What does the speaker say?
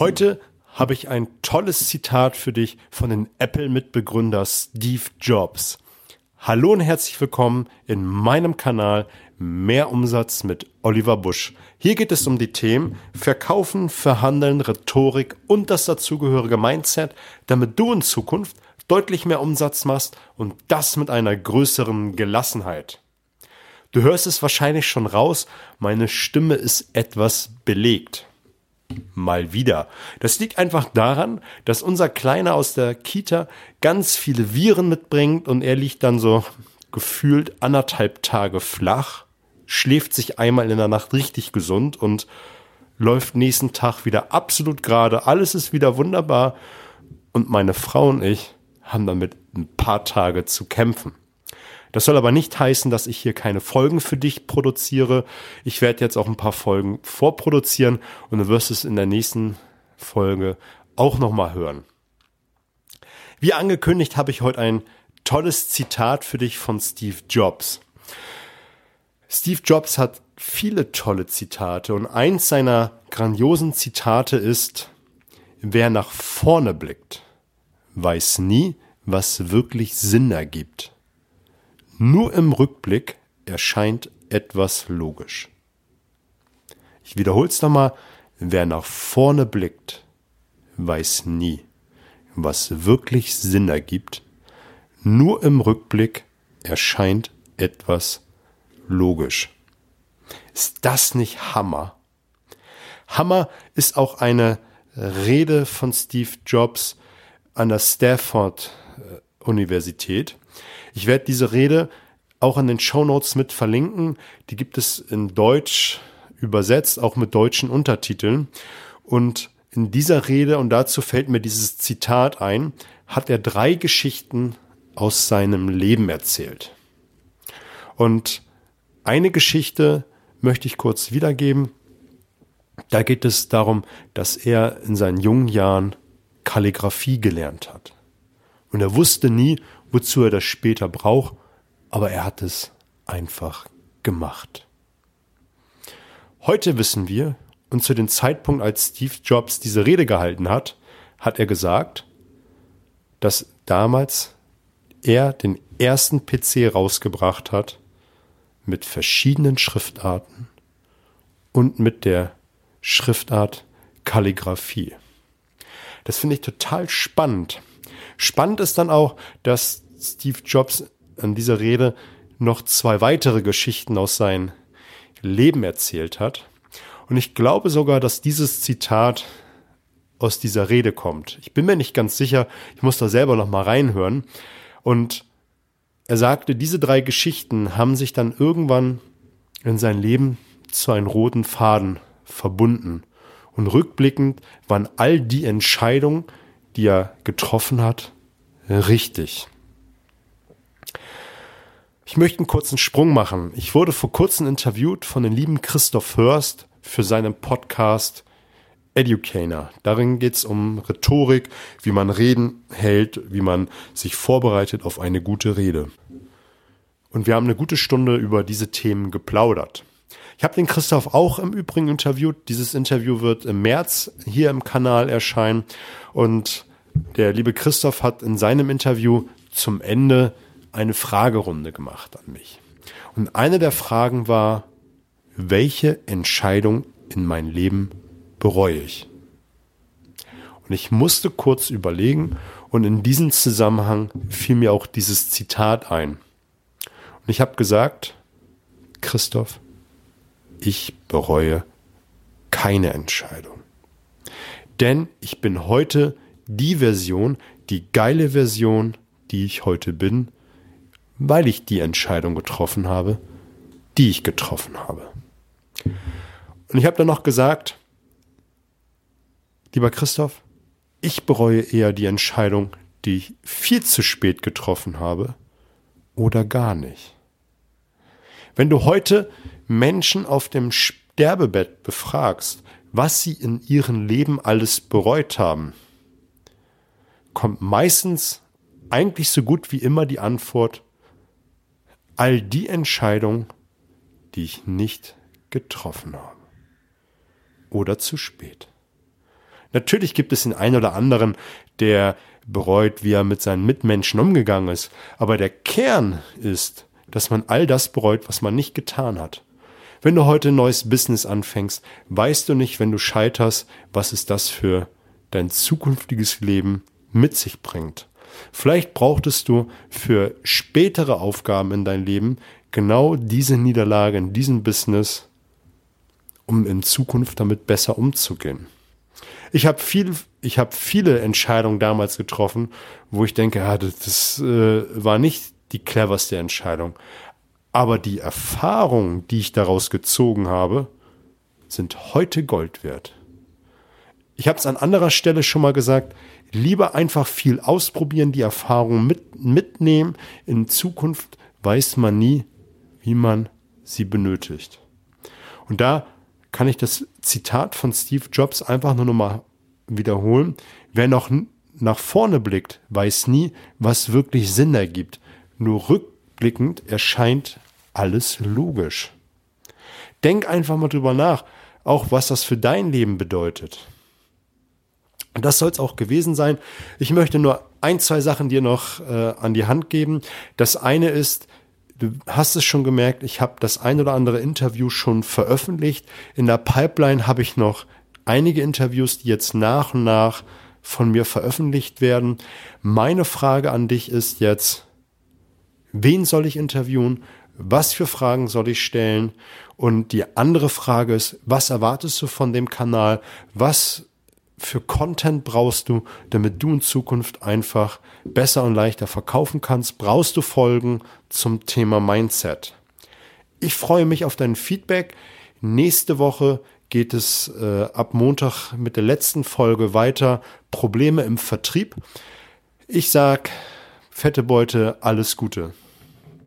Heute habe ich ein tolles Zitat für dich von den Apple-Mitbegründer Steve Jobs. Hallo und herzlich willkommen in meinem Kanal Mehr Umsatz mit Oliver Busch. Hier geht es um die Themen Verkaufen, Verhandeln, Rhetorik und das dazugehörige Mindset, damit du in Zukunft deutlich mehr Umsatz machst und das mit einer größeren Gelassenheit. Du hörst es wahrscheinlich schon raus, meine Stimme ist etwas belegt. Mal wieder. Das liegt einfach daran, dass unser Kleiner aus der Kita ganz viele Viren mitbringt und er liegt dann so gefühlt anderthalb Tage flach, schläft sich einmal in der Nacht richtig gesund und läuft nächsten Tag wieder absolut gerade. Alles ist wieder wunderbar und meine Frau und ich haben damit ein paar Tage zu kämpfen. Das soll aber nicht heißen, dass ich hier keine Folgen für dich produziere. Ich werde jetzt auch ein paar Folgen vorproduzieren und du wirst es in der nächsten Folge auch nochmal hören. Wie angekündigt habe ich heute ein tolles Zitat für dich von Steve Jobs. Steve Jobs hat viele tolle Zitate und eins seiner grandiosen Zitate ist, wer nach vorne blickt, weiß nie, was wirklich Sinn ergibt. Nur im Rückblick erscheint etwas logisch. Ich wiederhole es nochmal, wer nach vorne blickt, weiß nie, was wirklich Sinn ergibt. Nur im Rückblick erscheint etwas logisch. Ist das nicht Hammer? Hammer ist auch eine Rede von Steve Jobs an der Stanford äh, Universität. Ich werde diese Rede auch in den Show Notes mit verlinken. Die gibt es in Deutsch übersetzt, auch mit deutschen Untertiteln. Und in dieser Rede, und dazu fällt mir dieses Zitat ein, hat er drei Geschichten aus seinem Leben erzählt. Und eine Geschichte möchte ich kurz wiedergeben. Da geht es darum, dass er in seinen jungen Jahren Kalligraphie gelernt hat. Und er wusste nie, wozu er das später braucht, aber er hat es einfach gemacht. Heute wissen wir, und zu dem Zeitpunkt, als Steve Jobs diese Rede gehalten hat, hat er gesagt, dass damals er den ersten PC rausgebracht hat mit verschiedenen Schriftarten und mit der Schriftart Kalligraphie. Das finde ich total spannend. Spannend ist dann auch, dass Steve Jobs an dieser Rede noch zwei weitere Geschichten aus seinem Leben erzählt hat. Und ich glaube sogar, dass dieses Zitat aus dieser Rede kommt. Ich bin mir nicht ganz sicher, ich muss da selber noch mal reinhören. Und er sagte, diese drei Geschichten haben sich dann irgendwann in sein Leben zu einem roten Faden verbunden. Und rückblickend waren all die Entscheidungen, die er getroffen hat, richtig. Ich möchte einen kurzen Sprung machen. Ich wurde vor kurzem interviewt von dem lieben Christoph Hörst für seinen Podcast Educator. Darin geht es um Rhetorik, wie man Reden hält, wie man sich vorbereitet auf eine gute Rede. Und wir haben eine gute Stunde über diese Themen geplaudert. Ich habe den Christoph auch im Übrigen interviewt. Dieses Interview wird im März hier im Kanal erscheinen. Und der liebe Christoph hat in seinem Interview zum Ende eine Fragerunde gemacht an mich. Und eine der Fragen war, welche Entscheidung in mein Leben bereue ich? Und ich musste kurz überlegen und in diesem Zusammenhang fiel mir auch dieses Zitat ein. Und ich habe gesagt, Christoph, ich bereue keine Entscheidung. Denn ich bin heute die Version, die geile Version, die ich heute bin, weil ich die Entscheidung getroffen habe, die ich getroffen habe. Und ich habe dann noch gesagt, lieber Christoph, ich bereue eher die Entscheidung, die ich viel zu spät getroffen habe oder gar nicht. Wenn du heute Menschen auf dem Sterbebett befragst, was sie in ihrem Leben alles bereut haben, kommt meistens eigentlich so gut wie immer die Antwort, all die Entscheidungen, die ich nicht getroffen habe. Oder zu spät. Natürlich gibt es den einen oder anderen, der bereut, wie er mit seinen Mitmenschen umgegangen ist. Aber der Kern ist, dass man all das bereut, was man nicht getan hat. Wenn du heute ein neues Business anfängst, weißt du nicht, wenn du scheiterst, was ist das für dein zukünftiges Leben mit sich bringt. Vielleicht brauchtest du für spätere Aufgaben in dein Leben genau diese Niederlage in diesem Business, um in Zukunft damit besser umzugehen. Ich habe viel, ich habe viele Entscheidungen damals getroffen, wo ich denke, ja, das, das äh, war nicht die cleverste Entscheidung. Aber die Erfahrungen, die ich daraus gezogen habe, sind heute Gold wert. Ich habe es an anderer Stelle schon mal gesagt, lieber einfach viel ausprobieren, die Erfahrungen mit, mitnehmen. In Zukunft weiß man nie, wie man sie benötigt. Und da kann ich das Zitat von Steve Jobs einfach nur noch mal wiederholen. Wer noch nach vorne blickt, weiß nie, was wirklich Sinn ergibt. Nur rückblickend erscheint alles logisch. Denk einfach mal drüber nach, auch was das für dein Leben bedeutet. Und das soll es auch gewesen sein. Ich möchte nur ein, zwei Sachen dir noch äh, an die Hand geben. Das eine ist, du hast es schon gemerkt, ich habe das ein oder andere Interview schon veröffentlicht. In der Pipeline habe ich noch einige Interviews, die jetzt nach und nach von mir veröffentlicht werden. Meine Frage an dich ist jetzt, wen soll ich interviewen? Was für Fragen soll ich stellen? Und die andere Frage ist, was erwartest du von dem Kanal? Was für Content brauchst du, damit du in Zukunft einfach besser und leichter verkaufen kannst? Brauchst du Folgen zum Thema Mindset? Ich freue mich auf dein Feedback. Nächste Woche geht es äh, ab Montag mit der letzten Folge weiter. Probleme im Vertrieb. Ich sag, fette Beute, alles Gute.